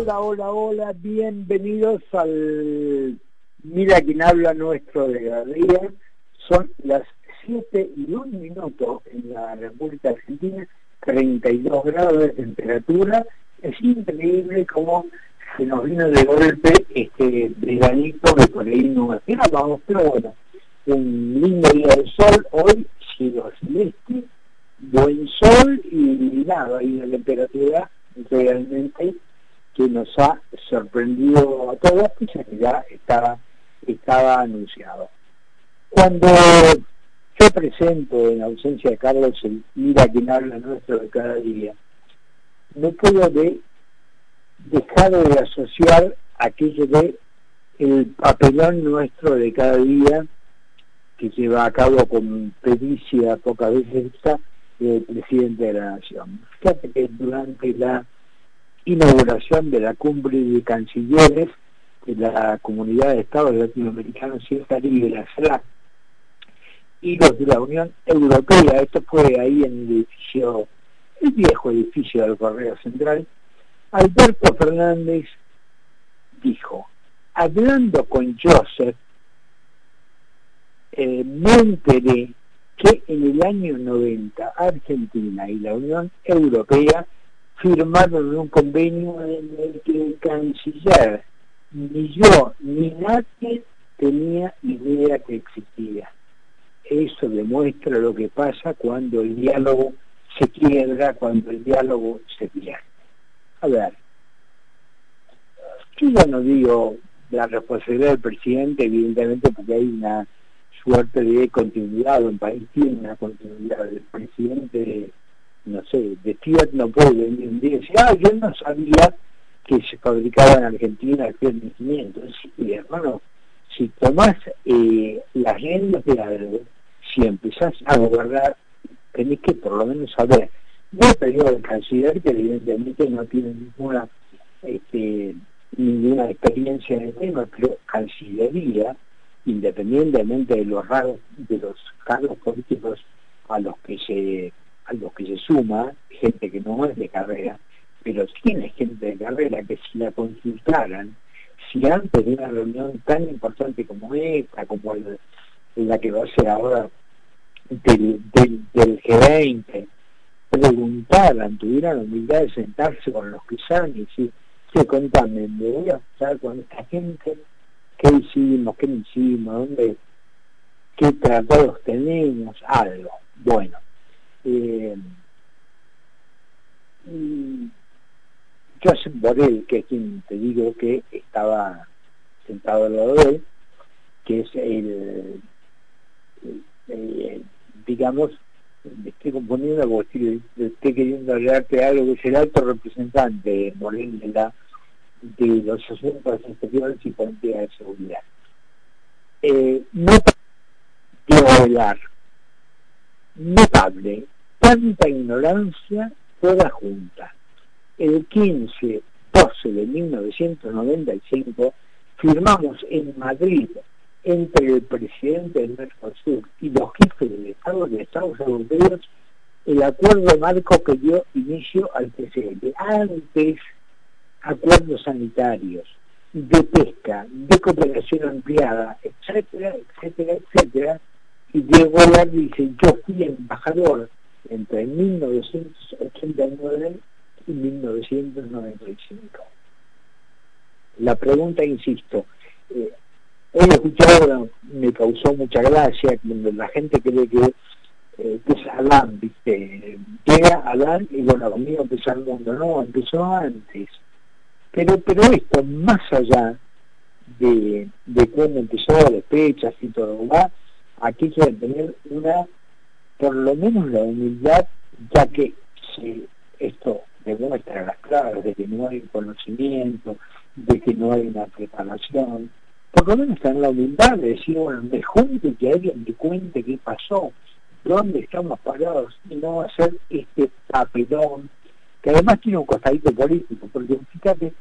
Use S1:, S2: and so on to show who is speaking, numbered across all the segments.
S1: Hola, hola, hola, bienvenidos al Mira quién habla nuestro de día. Son las 7 y 1 minutos en la República Argentina, 32 grados de temperatura. Es increíble cómo se nos vino de golpe este veranito que por ahí no esperábamos, pero bueno, un lindo día de sol, hoy cielo celeste, buen sol y nada, y la temperatura realmente ha sorprendido a todos, pues que ya estaba, estaba anunciado. Cuando yo presento en ausencia de Carlos el Mira quien habla nuestro de cada día, no puedo de, dejar de asociar aquello de el papelón nuestro de cada día que lleva a cabo con pericia pocas veces el presidente de la Nación. Fíjate que durante la inauguración de la cumbre de cancilleres de la Comunidad de Estados Latinoamericanos y Caribe, la y los de la Unión Europea, esto fue ahí en el edificio, el viejo edificio del Correo Central, Alberto Fernández dijo, hablando con Joseph, eh, que en el año 90 Argentina y la Unión Europea firmaron un convenio en el que el canciller, ni yo ni nadie tenía idea que existía. Eso demuestra lo que pasa cuando el diálogo se quiebra, cuando el diálogo se pierde. A ver, yo ya no digo la responsabilidad del presidente, evidentemente porque hay una suerte de continuidad, un país tiene una continuidad del presidente no sé, de Fiat no puede venir un día y decir, ah, yo no sabía que se fabricaba en Argentina el Fiat 1500. Sí, hermano, si tomás eh, las riendas de algo, si empezás a gobernar, tenés que por lo menos saber. No periodo del canciller, que evidentemente no tiene ninguna este, ninguna experiencia en el tema, pero Cancillería, independientemente de los raros, de los cargos políticos a los que se a que se suma gente que no es de carrera, pero tiene gente de carrera que si la consultaran, si antes de una reunión tan importante como esta, como la que va a ser ahora del, del, G20, preguntaran, tuvieran la humildad de sentarse con los que saben y decir, se contame, me voy a estar con esta gente, qué hicimos, qué no hicimos, dónde, qué tratados tenemos, algo. Bueno, eh, Joseph Borrell, que es quien te digo que estaba sentado al lado de él, que es el, digamos, me estoy componiendo porque estoy, queriendo hablarte algo que es el alto representante Borrell de, la, de los asuntos exteriores y política de seguridad. Eh, no quiero hablar notable tanta ignorancia toda junta. El 15-12 de 1995 firmamos en Madrid entre el presidente del Mercosur y los jefes del Estado de Estados Europeos el acuerdo marco que dio inicio al PCL. Antes, acuerdos sanitarios, de pesca, de cooperación ampliada, etcétera, etcétera, etcétera, y Diego Golar dice, yo fui embajador entre 1989 y 1995. La pregunta, insisto, eh, he escuchado, me causó mucha gracia cuando la gente cree que, eh, es Adán, ¿viste? Llega Adán y bueno, conmigo empezó el mundo, no, empezó antes. Pero, pero esto, más allá de, de empezó, las fechas y todo, va aquí quiere tener una, por lo menos la humildad, ya que si esto demuestra las claves de que no hay conocimiento, de que no hay una preparación, por lo menos tener la humildad de decir, bueno, me junte que alguien me cuente qué pasó, dónde estamos parados, y no hacer este papelón, que además tiene un costadito político, porque fíjate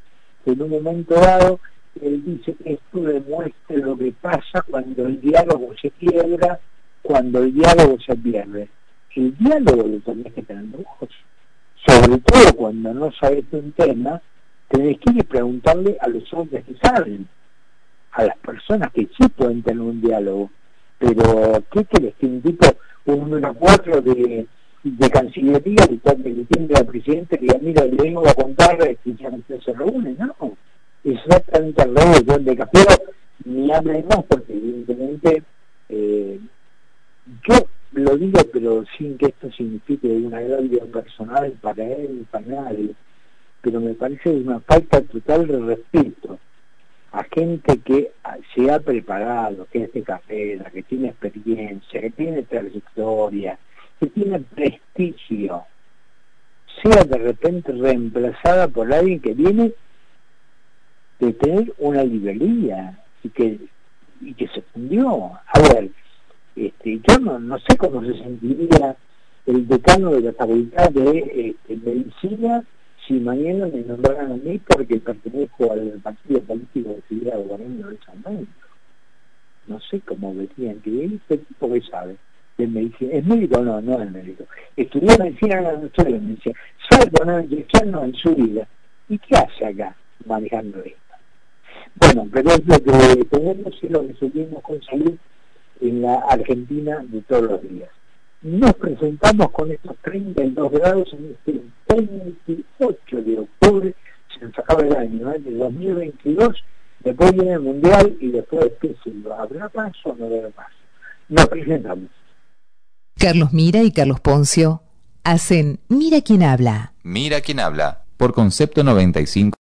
S1: que en un momento dado él dice que esto demuestra lo que pasa cuando el diálogo se quiebra, cuando el diálogo se pierde. El diálogo lo tenés que tener ojos, sobre todo cuando no sabes un tema tenés que ir preguntarle a los hombres que saben, a las personas que sí pueden tener un diálogo. Pero, ¿qué querés que un tipo, un número cuatro de, de Cancillería, que está al presidente, que diga, mira, le vengo a contar que ya no se reúne? No, exactamente al revés, yo de ni hable más, porque evidentemente eh, yo lo digo, pero sin que esto signifique una agravio personal para él, para nadie, pero me parece una falta total de respeto a gente que se ha preparado, que es de carrera, que tiene experiencia, que tiene trayectoria, que tiene prestigio, sea de repente reemplazada por alguien que viene de tener una librería y que, y que se fundió. A ver, este, yo no, sé cómo se sentiría el decano de la facultad de este, medicina si mañana me nombraran a mí porque pertenezco al partido político que estuviera gobernando de San México. No sé cómo verían que este tipo que sabe de medicina. ¿Es médico? No, no es médico. Estudió medicina, no, no estudió medicina. Sabe poner inyección en su vida. ¿Y qué hace acá manejando esto? Bueno, pero es lo que tenemos y lo que seguimos conseguir en la Argentina de todos los días. Nos presentamos con estos 32 grados en este 28 de octubre, se nos acaba el año, ¿eh? de 2022, después viene el Mundial y después, ¿qué se ¿Habrá más o no habrá más? Nos presentamos.
S2: Carlos Mira y Carlos Poncio hacen Mira quién habla.
S3: Mira quién habla, por concepto 95.